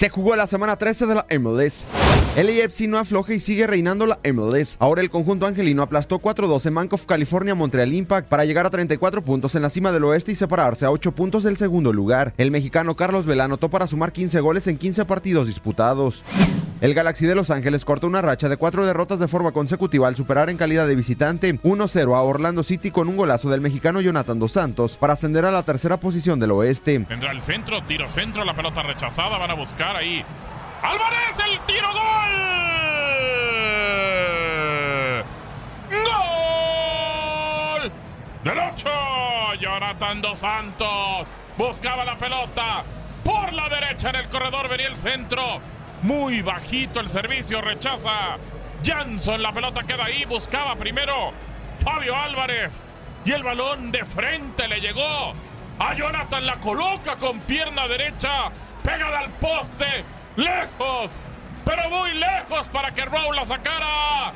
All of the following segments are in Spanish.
Se jugó la semana 13 de la MLS. El AFC no afloja y sigue reinando la MLS. Ahora el conjunto angelino aplastó 4-2 en Bank of California Montreal Impact para llegar a 34 puntos en la cima del oeste y separarse a 8 puntos del segundo lugar. El mexicano Carlos Vela anotó para sumar 15 goles en 15 partidos disputados. El Galaxy de Los Ángeles cortó una racha de cuatro derrotas de forma consecutiva al superar en calidad de visitante 1-0 a Orlando City con un golazo del mexicano Jonathan Dos Santos para ascender a la tercera posición del oeste. Tendrá el centro, tiro centro, la pelota rechazada, van a buscar ahí. Álvarez, el tiro gol. Gol. Del 8, Jonathan Dos Santos buscaba la pelota por la derecha en el corredor, venía el centro. Muy bajito el servicio, rechaza. Jansson, la pelota queda ahí, buscaba primero Fabio Álvarez. Y el balón de frente le llegó. A Jonathan la coloca con pierna derecha, pegada al poste, lejos, pero muy lejos para que Raúl la sacara.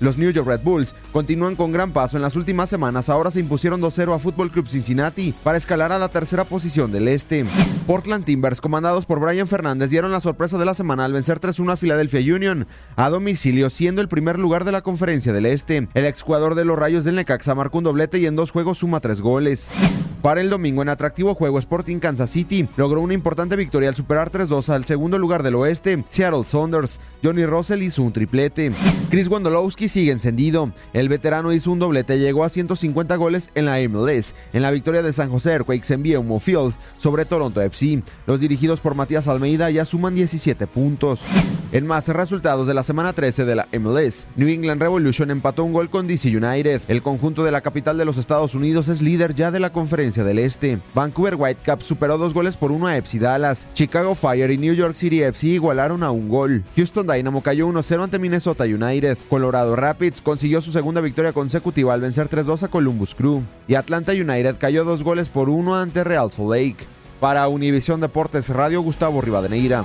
Los New York Red Bulls continúan con gran paso en las últimas semanas. Ahora se impusieron 2-0 a Football Club Cincinnati para escalar a la tercera posición del este. Portland Timbers, comandados por Brian Fernández, dieron la sorpresa de la semana al vencer 3-1 a Philadelphia Union a domicilio, siendo el primer lugar de la conferencia del este. El exjugador de los Rayos del Necaxa marcó un doblete y en dos juegos suma tres goles. Para el domingo, en atractivo juego, Sporting Kansas City logró una importante victoria al superar 3-2 al segundo lugar del oeste, Seattle Saunders. Johnny Russell hizo un triplete. Chris Wondolowski sigue encendido. El veterano hizo un doblete llegó a 150 goles en la MLS, en la victoria de San José Earthquakes en BMO Field sobre Toronto FC. Los dirigidos por Matías Almeida ya suman 17 puntos. En más resultados de la semana 13 de la MLS, New England Revolution empató un gol con DC United. El conjunto de la capital de los Estados Unidos es líder ya de la conferencia del Este. Vancouver Whitecaps superó dos goles por uno a FC Dallas. Chicago Fire y New York City FC igualaron a un gol. Houston Dynamo cayó 1-0 ante Minnesota United. Colorado Rapids consiguió su segunda victoria consecutiva al vencer 3-2 a Columbus Crew. Y Atlanta United cayó dos goles por uno ante Real Salt Lake. Para Univisión Deportes Radio, Gustavo Rivadeneira.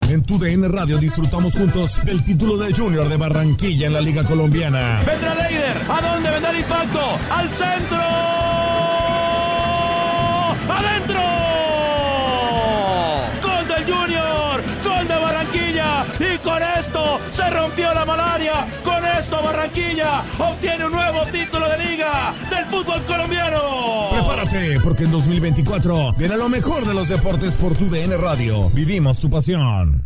En tu DN Radio disfrutamos juntos del título de Junior de Barranquilla en la Liga Colombiana. Vendrá Leider. ¿A dónde vendrá el impacto? ¡Al centro! Barranquilla obtiene un nuevo título de liga del fútbol colombiano. Prepárate, porque en 2024 viene lo mejor de los deportes por tu DN Radio. Vivimos tu pasión.